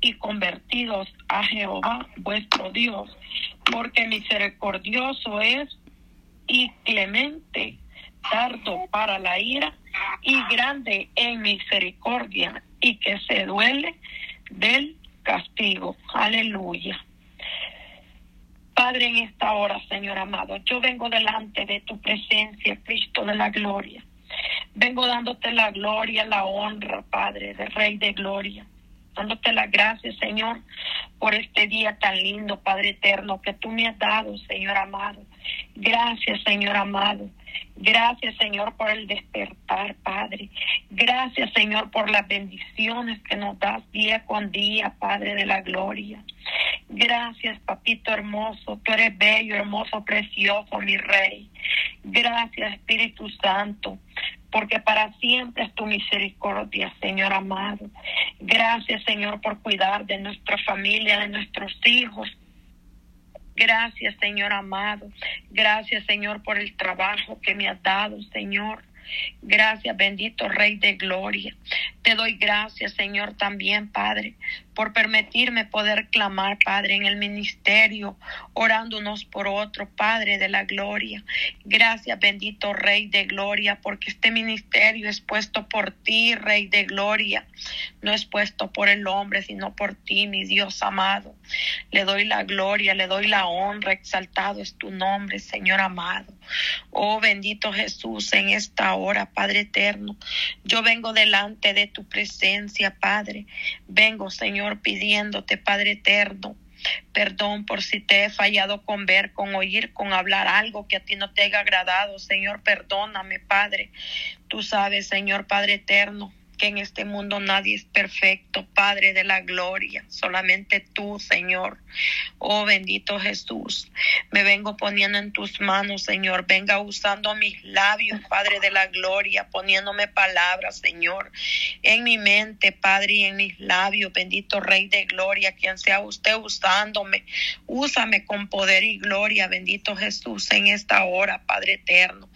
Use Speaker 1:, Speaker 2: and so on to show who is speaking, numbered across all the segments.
Speaker 1: y convertidos a Jehová vuestro Dios, porque misericordioso es y clemente, tardo para la ira y grande en misericordia y que se duele del castigo. Aleluya. Padre, en esta hora, Señor amado, yo vengo delante de tu presencia, Cristo de la gloria. Vengo dándote la gloria, la honra, Padre, de Rey de gloria dándote las gracias, Señor, por este día tan lindo, Padre eterno, que tú me has dado, Señor amado. Gracias, Señor amado. Gracias, Señor, por el despertar, Padre. Gracias, Señor, por las bendiciones que nos das día con día, Padre de la gloria. Gracias, papito hermoso. Tú eres bello, hermoso, precioso, mi rey. Gracias, Espíritu Santo porque para siempre es tu misericordia, Señor amado. Gracias, Señor, por cuidar de nuestra familia, de nuestros hijos. Gracias, Señor amado. Gracias, Señor, por el trabajo que me has dado, Señor. Gracias, bendito Rey de Gloria. Te doy gracias, Señor, también, Padre, por permitirme poder clamar, Padre, en el ministerio, orando unos por otro, Padre de la gloria. Gracias, bendito Rey de Gloria, porque este ministerio es puesto por ti, Rey de Gloria. No es puesto por el hombre, sino por ti, mi Dios amado. Le doy la gloria, le doy la honra, exaltado es tu nombre, Señor amado. Oh bendito Jesús, en esta hora, Padre eterno, yo vengo delante de tu presencia, Padre. Vengo, Señor, pidiéndote, Padre eterno, Perdón por si te he fallado con ver, con oír, con hablar algo que a ti no te haya agradado. Señor, perdóname, Padre. Tú sabes, Señor Padre eterno, que en este mundo nadie es perfecto, Padre de la gloria, solamente tú, Señor. Oh bendito Jesús, me vengo poniendo en tus manos, Señor. Venga usando mis labios, Padre de la gloria, poniéndome palabras, Señor, en mi mente, Padre, y en mis labios, bendito Rey de gloria, quien sea usted usándome, úsame con poder y gloria, bendito Jesús, en esta hora, Padre eterno.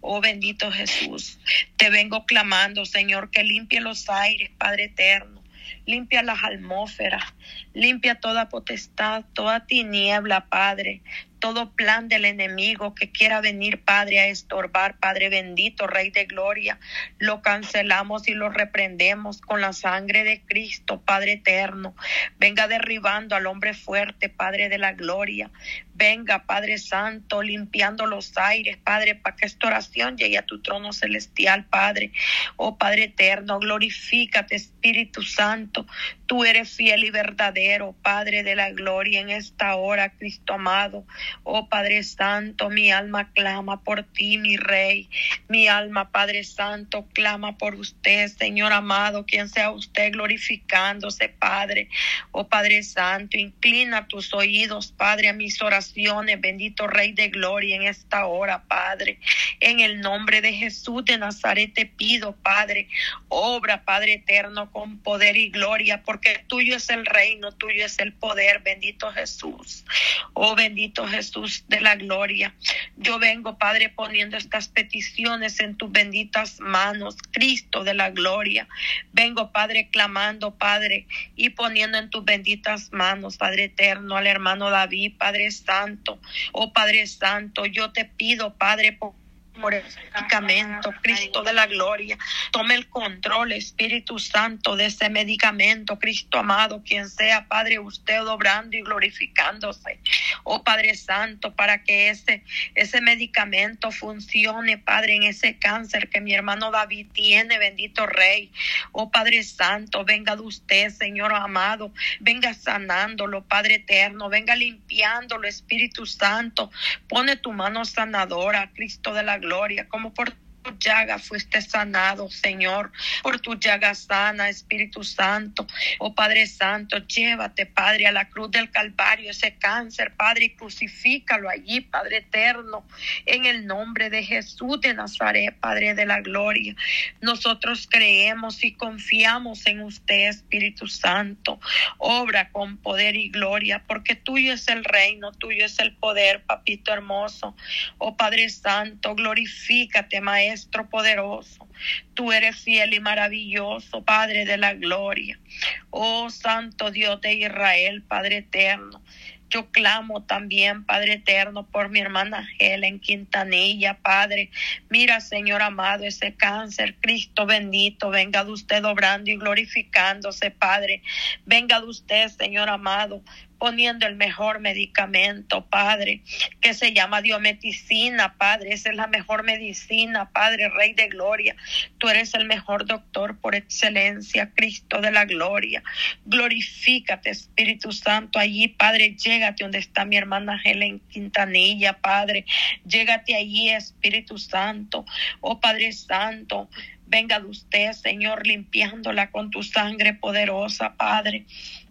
Speaker 1: Oh bendito Jesús, te vengo clamando, Señor, que limpie los aires, Padre eterno. Limpia las atmósferas, limpia toda potestad, toda tiniebla, Padre, todo plan del enemigo que quiera venir, Padre, a estorbar, Padre bendito, Rey de Gloria, lo cancelamos y lo reprendemos con la sangre de Cristo, Padre eterno. Venga derribando al hombre fuerte, Padre de la Gloria. Venga, Padre Santo, limpiando los aires, Padre, para que esta oración llegue a tu trono celestial, Padre. Oh Padre eterno, glorifícate, Espíritu Santo. Tú eres fiel y verdadero, Padre de la gloria en esta hora, Cristo amado. Oh Padre Santo, mi alma clama por ti, mi Rey. Mi alma, Padre Santo, clama por usted, Señor amado, quien sea usted glorificándose, Padre. Oh Padre Santo, inclina tus oídos, Padre, a mis oraciones, bendito Rey de Gloria, en esta hora, Padre. En el nombre de Jesús de Nazaret te pido, Padre, obra, Padre eterno, con poder y gloria, porque tuyo es el reino, tuyo es el poder, bendito Jesús. Oh bendito Jesús de la gloria. Yo vengo, Padre, poniendo estas peticiones en tus benditas manos, Cristo de la gloria. Vengo, Padre, clamando, Padre, y poniendo en tus benditas manos, Padre eterno, al hermano David, Padre Santo. Oh Padre Santo, yo te pido, Padre, por medicamento, Cristo de la gloria. Tome el control, Espíritu Santo, de ese medicamento, Cristo amado, quien sea, Padre, usted obrando y glorificándose. Oh Padre Santo, para que ese, ese medicamento funcione, Padre, en ese cáncer que mi hermano David tiene, bendito Rey. Oh Padre Santo, venga de usted, Señor amado, venga sanándolo, Padre eterno, venga limpiándolo, Espíritu Santo. Pone tu mano sanadora, Cristo de la gloria, como por llaga fuiste sanado, Señor, por tu llaga sana, Espíritu Santo. Oh Padre Santo, llévate, Padre, a la cruz del Calvario ese cáncer, Padre, y crucifícalo allí, Padre eterno, en el nombre de Jesús de Nazaret, Padre de la gloria. Nosotros creemos y confiamos en usted, Espíritu Santo. Obra con poder y gloria, porque tuyo es el reino, tuyo es el poder, papito hermoso. Oh Padre Santo, glorifícate, Maestro poderoso. Tú eres fiel y maravilloso, Padre de la gloria. Oh Santo Dios de Israel, Padre eterno. Yo clamo también, Padre eterno, por mi hermana Helen Quintanilla, Padre. Mira, Señor amado, ese cáncer, Cristo bendito, venga de usted obrando y glorificándose, Padre. Venga de usted, Señor amado, poniendo el mejor medicamento, Padre, que se llama diometicina, Padre. Esa es la mejor medicina, Padre, Rey de Gloria. Tú eres el mejor doctor por excelencia, Cristo de la Gloria. Glorifícate, Espíritu Santo, allí, Padre. Llégate donde está mi hermana Helen Quintanilla, Padre. Llégate allí, Espíritu Santo. Oh Padre Santo. Venga de usted, Señor, limpiándola con tu sangre poderosa, Padre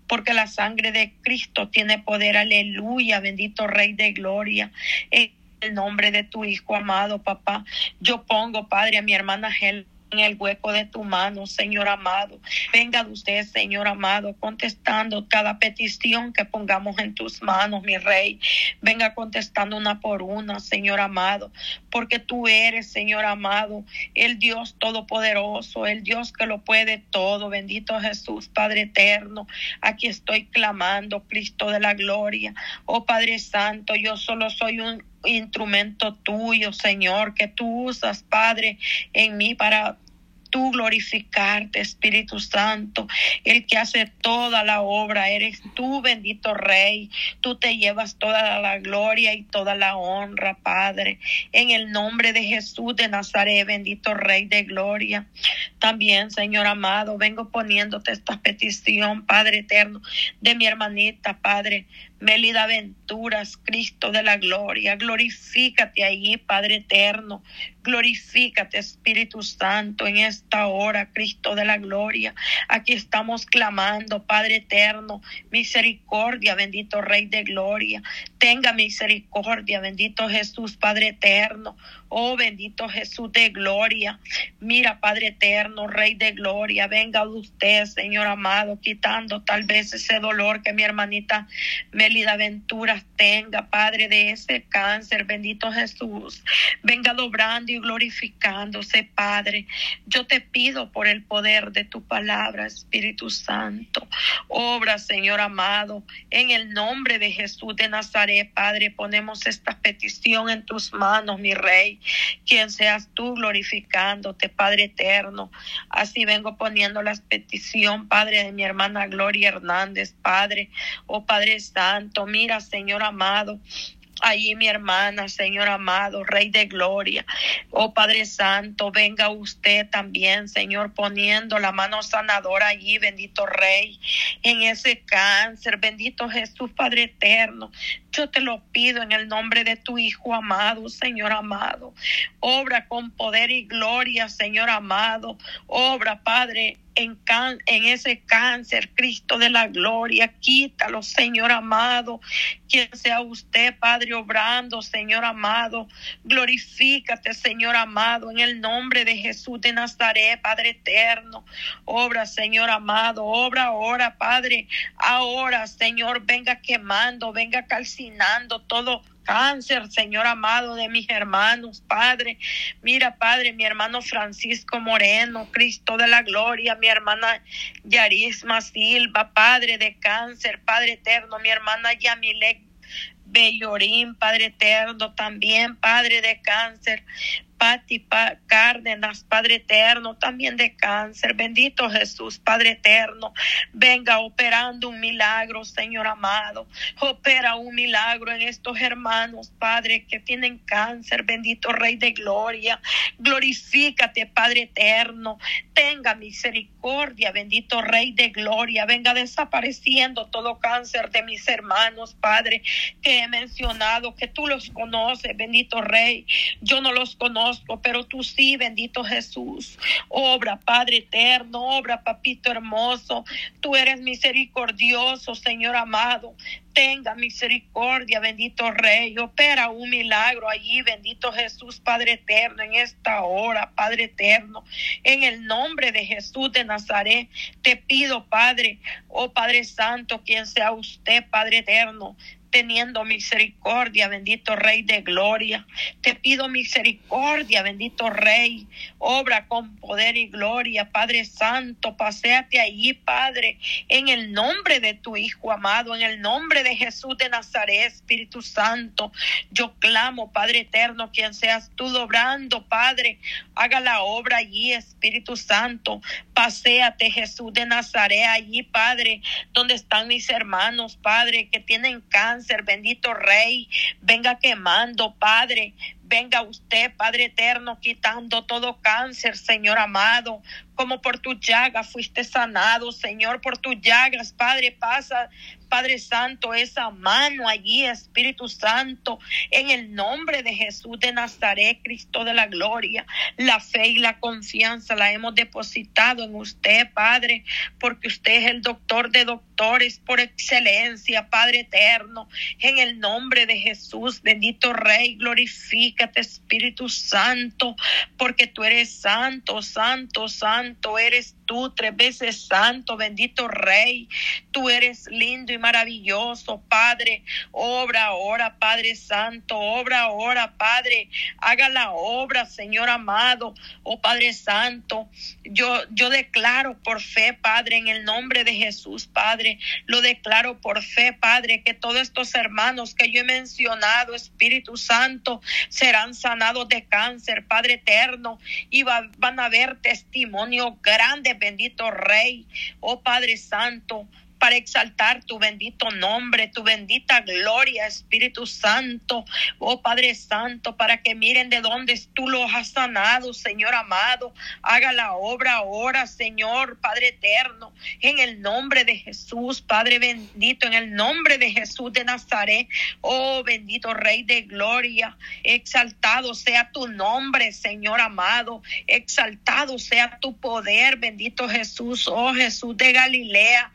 Speaker 1: porque la sangre de Cristo tiene poder. Aleluya, bendito Rey de Gloria. En el nombre de tu Hijo amado, papá, yo pongo, Padre, a mi hermana Helen en el hueco de tu mano, Señor amado. Venga de usted, Señor amado, contestando cada petición que pongamos en tus manos, mi Rey. Venga contestando una por una, Señor amado, porque tú eres, Señor amado, el Dios todopoderoso, el Dios que lo puede todo. Bendito Jesús, Padre eterno. Aquí estoy clamando, Cristo de la gloria. Oh Padre Santo, yo solo soy un instrumento tuyo, Señor, que tú usas, Padre, en mí para tú glorificarte, Espíritu Santo, el que hace toda la obra, eres tú, bendito Rey, tú te llevas toda la gloria y toda la honra, Padre, en el nombre de Jesús de Nazaret, bendito Rey de gloria. También, Señor amado, vengo poniéndote esta petición, Padre eterno, de mi hermanita, Padre, Melida Venturas, Cristo de la gloria, glorifícate allí, Padre eterno, glorifícate, Espíritu Santo, en esta hora, Cristo de la gloria. Aquí estamos clamando, Padre eterno, misericordia, bendito Rey de gloria. Tenga misericordia, bendito Jesús, Padre eterno. Oh bendito Jesús de gloria. Mira, Padre eterno, Rey de gloria, venga usted, Señor amado, quitando tal vez ese dolor que mi hermanita Melida Venturas tenga, Padre, de ese cáncer. Bendito Jesús. Venga dobrando y glorificándose, Padre. Yo te pido por el poder de tu palabra, Espíritu Santo. Obra, Señor amado, en el nombre de Jesús de Nazaret, Padre, ponemos esta petición en tus manos, mi Rey quien seas tú glorificándote, Padre eterno. Así vengo poniendo la petición, Padre, de mi hermana Gloria Hernández, Padre, oh Padre Santo, mira, Señor amado, Allí mi hermana, Señor amado, Rey de Gloria. Oh Padre Santo, venga usted también, Señor, poniendo la mano sanadora allí, bendito Rey, en ese cáncer, bendito Jesús, Padre eterno. Yo te lo pido en el nombre de tu Hijo amado, Señor amado. Obra con poder y gloria, Señor amado. Obra, Padre, en, en ese cáncer, Cristo de la gloria. Quítalo, Señor amado. Quien sea usted, Padre, obrando, Señor amado. Glorifícate, Señor amado, en el nombre de Jesús de Nazaret, Padre eterno. Obra, Señor amado. Obra ahora, Padre. Ahora, Señor, venga quemando, venga calcinando todo cáncer, Señor amado, de mis hermanos, Padre. Mira, Padre, mi hermano Francisco Moreno, Cristo de la Gloria, mi hermana Yarisma Silva, Padre de cáncer, Padre eterno, mi hermana Yamilek Bellorín, Padre eterno, también Padre de cáncer, Pati Cárdenas, Padre eterno, también de cáncer. Bendito Jesús, Padre eterno. Venga operando un milagro, Señor amado. Opera un milagro en estos hermanos, Padre, que tienen cáncer. Bendito Rey de Gloria. Glorifícate, Padre eterno. Tenga misericordia, bendito Rey de Gloria. Venga desapareciendo todo cáncer de mis hermanos, Padre, que he mencionado, que tú los conoces, bendito Rey. Yo no los conozco pero tú sí, bendito Jesús. Obra, Padre eterno, obra, papito hermoso. Tú eres misericordioso, Señor amado. Tenga misericordia, bendito Rey. Opera un milagro allí, bendito Jesús, Padre eterno, en esta hora, Padre eterno. En el nombre de Jesús de Nazaret, te pido, Padre, oh Padre Santo, quien sea usted, Padre eterno teniendo misericordia, bendito Rey de gloria. Te pido misericordia, bendito Rey. Obra con poder y gloria, Padre Santo. Paseate allí, Padre, en el nombre de tu Hijo amado, en el nombre de Jesús de Nazaret, Espíritu Santo. Yo clamo, Padre eterno, quien seas tú dobrando, Padre. Haga la obra allí, Espíritu Santo. Paseate, Jesús de Nazaret, allí, Padre, donde están mis hermanos, Padre, que tienen cáncer, bendito Rey, venga quemando, Padre, venga usted, Padre eterno, quitando todo cáncer, Señor amado, como por tu llaga fuiste sanado, Señor, por tus llagas, Padre, pasa, Padre Santo, esa mano allí, Espíritu Santo, en el nombre de Jesús de Nazaret, Cristo de la gloria, la fe y la confianza la hemos depositado en usted, Padre, porque usted es el doctor de doctores por excelencia, Padre eterno, en el nombre de Jesús, bendito Rey, glorifícate, Espíritu Santo, porque tú eres santo, santo, santo, eres tú, tres veces santo, bendito Rey. Tú eres lindo y maravilloso, Padre. Obra ahora, Padre Santo, obra ahora, Padre. Haga la obra, Señor amado, oh Padre Santo. Yo, yo declaro por fe, Padre, en el nombre de Jesús, Padre. Lo declaro por fe, Padre, que todos estos hermanos que yo he mencionado, Espíritu Santo, serán sanados de cáncer, Padre eterno, y van a ver testimonio grande bendito Rey, oh Padre Santo, para exaltar tu bendito nombre, tu bendita gloria, Espíritu Santo, oh Padre Santo, para que miren de dónde tú los has sanado, Señor amado. Haga la obra ahora, Señor, Padre eterno, en el nombre de Jesús, Padre bendito, en el nombre de Jesús de Nazaret, oh bendito Rey de gloria, exaltado sea tu nombre, Señor amado, exaltado sea tu poder, bendito Jesús, oh Jesús de Galilea,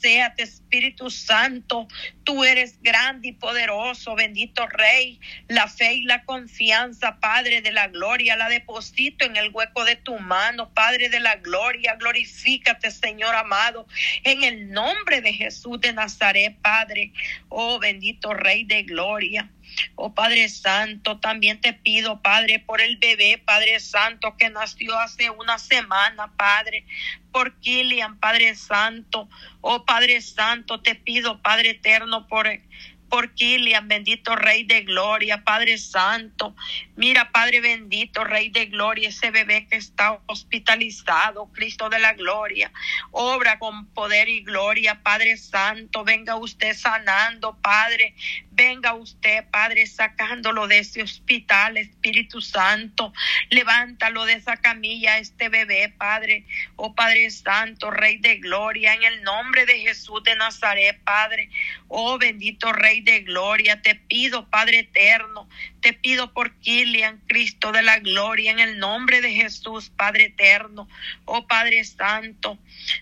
Speaker 1: Séate, Espíritu Santo. Tú eres grande y poderoso, bendito Rey. La fe y la confianza, Padre de la gloria, la deposito en el hueco de tu mano, Padre de la gloria. Glorifícate, Señor amado, en el nombre de Jesús de Nazaret, Padre. Oh, bendito Rey de gloria. Oh Padre Santo, también te pido, Padre, por el bebé, Padre Santo, que nació hace una semana, Padre, por Kilian, Padre Santo. Oh Padre Santo, te pido, Padre Eterno, por por Kilian, bendito Rey de Gloria, Padre Santo. Mira, Padre bendito, Rey de Gloria, ese bebé que está hospitalizado, Cristo de la Gloria. Obra con poder y gloria, Padre Santo. Venga usted sanando, Padre. Venga usted, Padre, sacándolo de ese hospital, Espíritu Santo. Levántalo de esa camilla, este bebé, Padre. Oh Padre Santo, Rey de Gloria, en el nombre de Jesús de Nazaret, Padre. Oh bendito Rey de gloria. Te pido, Padre eterno, te pido por Kilian, Cristo de la gloria, en el nombre de Jesús, Padre eterno, oh Padre santo,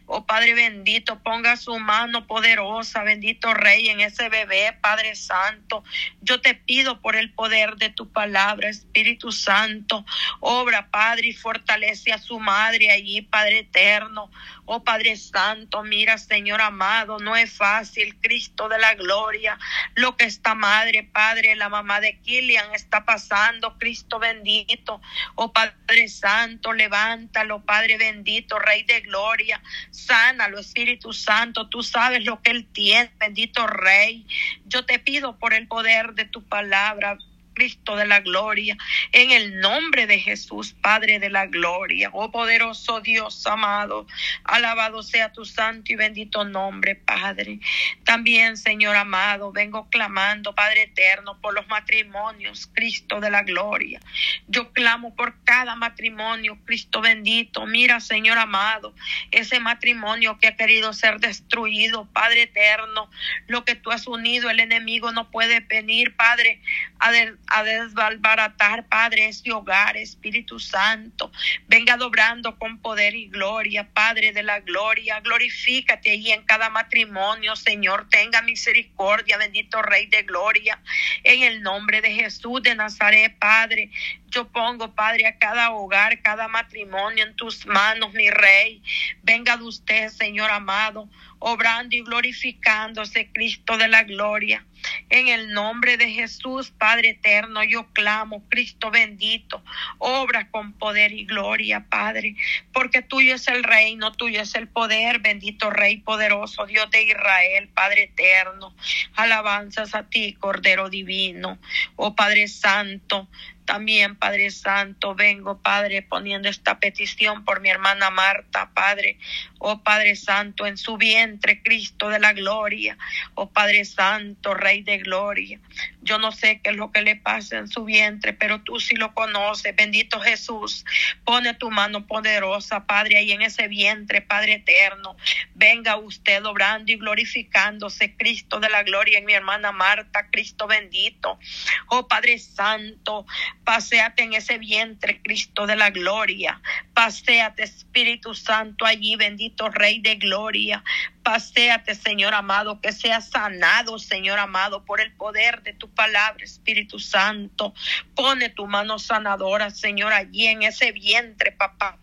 Speaker 1: oh Padre bendito, ponga su mano poderosa, bendito Rey, en ese bebé, Padre santo. Yo te pido por el poder de tu palabra, Espíritu Santo, obra, Padre, y fortalece a su madre allí, Padre eterno, oh Padre santo, mira, Señor amado, no es fácil, Cristo de la gloria, lo que esta madre, Padre, la mamá de Kilian está pasando, Cristo bendito. Oh Padre Santo, levántalo, Padre bendito, Rey de gloria. Sánalo, Espíritu Santo. Tú sabes lo que él tiene, bendito Rey. Yo te pido por el poder de tu palabra. Cristo de la gloria, en el nombre de Jesús, Padre de la gloria. Oh poderoso Dios amado, alabado sea tu santo y bendito nombre, Padre. También, Señor amado, vengo clamando, Padre eterno, por los matrimonios, Cristo de la gloria. Yo clamo por cada matrimonio, Cristo bendito. Mira, Señor amado, ese matrimonio que ha querido ser destruido, Padre eterno, lo que tú has unido, el enemigo no puede venir, Padre, a, a desbaratar, Padre, este hogar, Espíritu Santo. Venga dobrando con poder y gloria, Padre de la gloria. Glorifícate ahí en cada matrimonio, Señor. Tenga misericordia, bendito Rey de gloria. En el nombre de Jesús de Nazaret, Padre. Yo pongo, Padre, a cada hogar, cada matrimonio en tus manos, mi Rey. Venga de usted, Señor amado. Obrando y glorificándose, Cristo de la gloria. En el nombre de Jesús, Padre eterno, yo clamo, Cristo bendito, obra con poder y gloria, Padre, porque tuyo es el reino, tuyo es el poder, bendito Rey poderoso, Dios de Israel, Padre eterno. Alabanzas a ti, Cordero divino, oh Padre Santo, también, Padre Santo, vengo, Padre, poniendo esta petición por mi hermana Marta, Padre. Oh Padre Santo, en su vientre, Cristo de la gloria. Oh Padre Santo, Rey de gloria. Yo no sé qué es lo que le pasa en su vientre, pero tú sí lo conoces. Bendito Jesús, pone tu mano poderosa, Padre, ahí en ese vientre, Padre eterno. Venga usted obrando y glorificándose, Cristo de la gloria, en mi hermana Marta, Cristo bendito. Oh Padre Santo, paséate en ese vientre, Cristo de la gloria. Paséate, Espíritu Santo, allí, bendito Rey de gloria. Paséate, Señor amado, que sea sanado, Señor amado, por el poder de tu palabra, Espíritu Santo. Pone tu mano sanadora, Señor, allí en ese vientre, papá.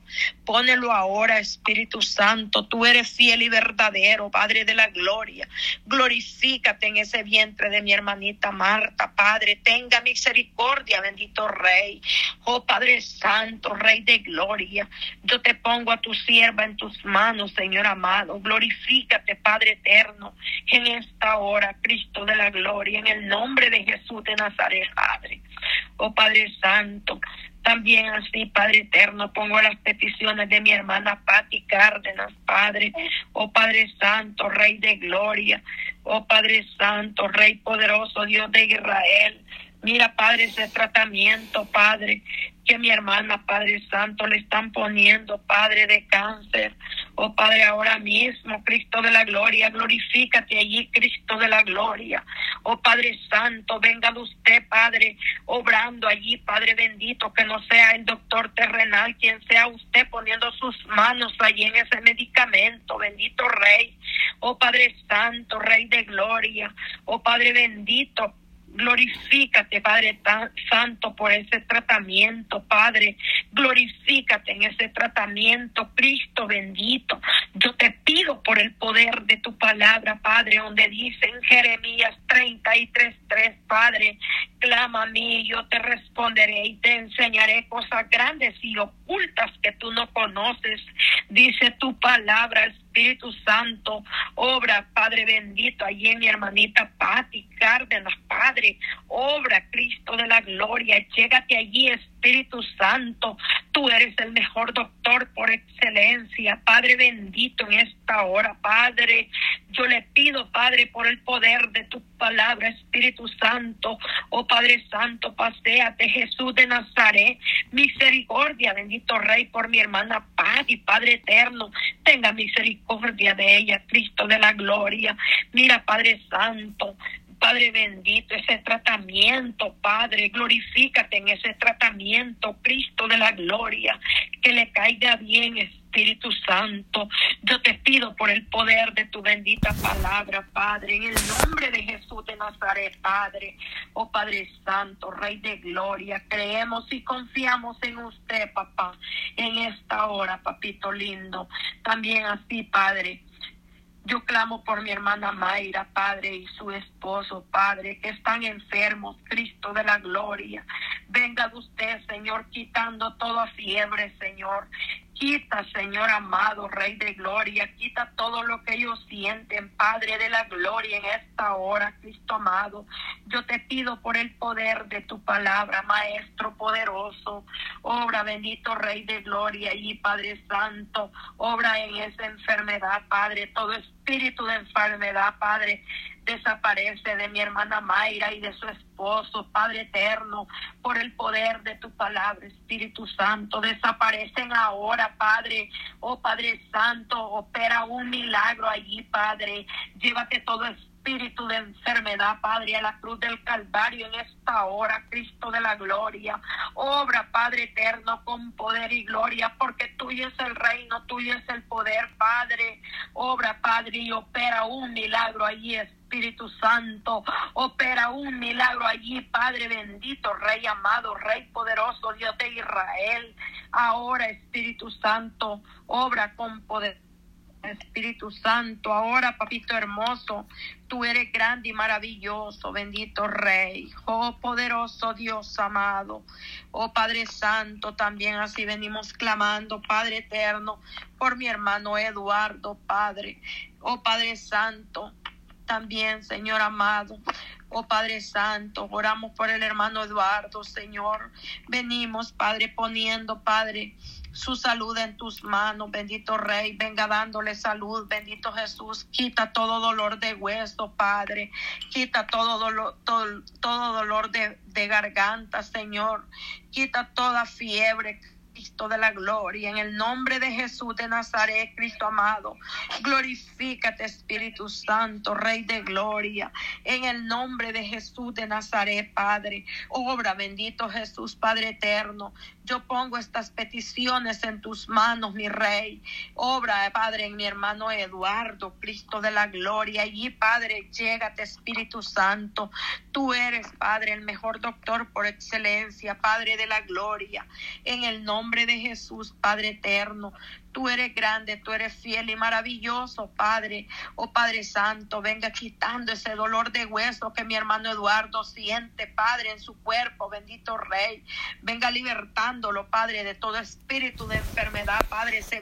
Speaker 1: Pónelo ahora, Espíritu Santo. Tú eres fiel y verdadero, Padre de la gloria. Glorifícate en ese vientre de mi hermanita Marta, Padre. Tenga misericordia, bendito Rey. Oh Padre Santo, Rey de gloria. Yo te pongo a tu sierva en tus manos, Señor amado. Padre eterno, en esta hora, Cristo de la gloria, en el nombre de Jesús de Nazaret, Padre. Oh Padre Santo, también así, Padre eterno, pongo las peticiones de mi hermana Patti Cárdenas, Padre, oh Padre Santo, Rey de Gloria, oh Padre Santo, Rey poderoso, Dios de Israel. Mira, Padre, ese tratamiento, Padre, que mi hermana, Padre Santo, le están poniendo, Padre de cáncer. Oh Padre, ahora mismo, Cristo de la gloria, glorifícate allí, Cristo de la gloria. Oh Padre Santo, venga de usted, Padre, obrando allí, Padre bendito, que no sea el doctor terrenal, quien sea usted poniendo sus manos allí en ese medicamento, bendito Rey. Oh Padre Santo, Rey de gloria. Oh Padre bendito, Glorifícate, Padre Santo, por ese tratamiento, Padre. Glorifícate en ese tratamiento, Cristo bendito. Yo te pido por el poder de tu palabra, Padre, donde dice en Jeremías 33:3, Padre, clama a mí, yo te responderé y te enseñaré cosas grandes y ocultas que tú no conoces. Dice tu palabra, Espíritu Santo, obra, Padre bendito, allí en mi hermanita Patti Cárdenas, Padre, obra, Cristo de la gloria, llégate allí, Espíritu Santo, tú eres el mejor doctor por excelencia, Padre bendito en esta hora, Padre, yo le pido, Padre, por el poder de tu palabra, Espíritu Santo, oh Padre Santo, paséate, Jesús de Nazaret, misericordia, bendito Rey, por mi hermana Patti, Padre eterno, tenga misericordia de ella, Cristo de la gloria. Mira, Padre Santo, Padre bendito, ese tratamiento, Padre, glorifícate en ese tratamiento, Cristo de la gloria, que le caiga bien, Espíritu Santo. Yo te pido por el poder de tu bendita palabra, Padre, en el nombre de Jesús de Nazaret, Padre. Oh Padre Santo, Rey de Gloria, creemos y confiamos en usted, papá, en esta hora, papito lindo. También así, Padre yo clamo por mi hermana Mayra, Padre, y su esposo, Padre, que están enfermos, Cristo de la gloria. Venga de usted, Señor, quitando toda fiebre, Señor. Quita, Señor amado, Rey de Gloria, quita todo lo que ellos sienten, Padre de la Gloria, en esta hora, Cristo amado. Yo te pido por el poder de tu palabra, Maestro poderoso. Obra, bendito Rey de Gloria y Padre Santo. Obra en esa enfermedad, Padre. Todo espíritu de enfermedad, Padre desaparece de mi hermana Mayra y de su esposo, Padre eterno, por el poder de tu palabra, Espíritu Santo. Desaparecen ahora, Padre. Oh Padre Santo, opera un milagro allí, Padre. Llévate todo de enfermedad, Padre, a la cruz del Calvario en esta hora, Cristo de la gloria. Obra, Padre eterno, con poder y gloria, porque tuyo es el reino, tuyo es el poder, Padre. Obra, Padre, y opera un milagro allí, Espíritu Santo. Opera un milagro allí, Padre bendito, Rey amado, Rey poderoso, Dios de Israel. Ahora, Espíritu Santo, obra con poder Espíritu Santo, ahora, papito hermoso, tú eres grande y maravilloso, bendito Rey, oh poderoso Dios amado, oh Padre Santo, también así venimos clamando, Padre eterno, por mi hermano Eduardo, Padre, oh Padre Santo, también, Señor amado. Oh Padre Santo, oramos por el hermano Eduardo, Señor. Venimos, Padre, poniendo, Padre, su salud en tus manos, bendito Rey, venga dándole salud, bendito Jesús, quita todo dolor de hueso, Padre, quita todo dolor, todo, dolor de garganta, Señor, quita toda fiebre, Cristo de la gloria, en el nombre de Jesús de Nazaret, Cristo amado. Glorifícate, Espíritu Santo, Rey de gloria, en el nombre de Jesús de Nazaret, Padre. Obra, bendito Jesús, Padre eterno. Yo pongo estas peticiones en tus manos, mi Rey. Obra, Padre, en mi hermano Eduardo, Cristo de la gloria. Y Padre, llégate, Espíritu Santo. Tú eres, Padre, el mejor doctor por excelencia, Padre de la gloria. En el nombre de Jesús, Padre eterno. Tú eres grande, tú eres fiel y maravilloso, Padre. Oh Padre Santo, venga quitando ese dolor de hueso que mi hermano Eduardo siente, Padre, en su cuerpo, bendito Rey. Venga libertándolo, Padre, de todo espíritu de enfermedad, Padre. Se va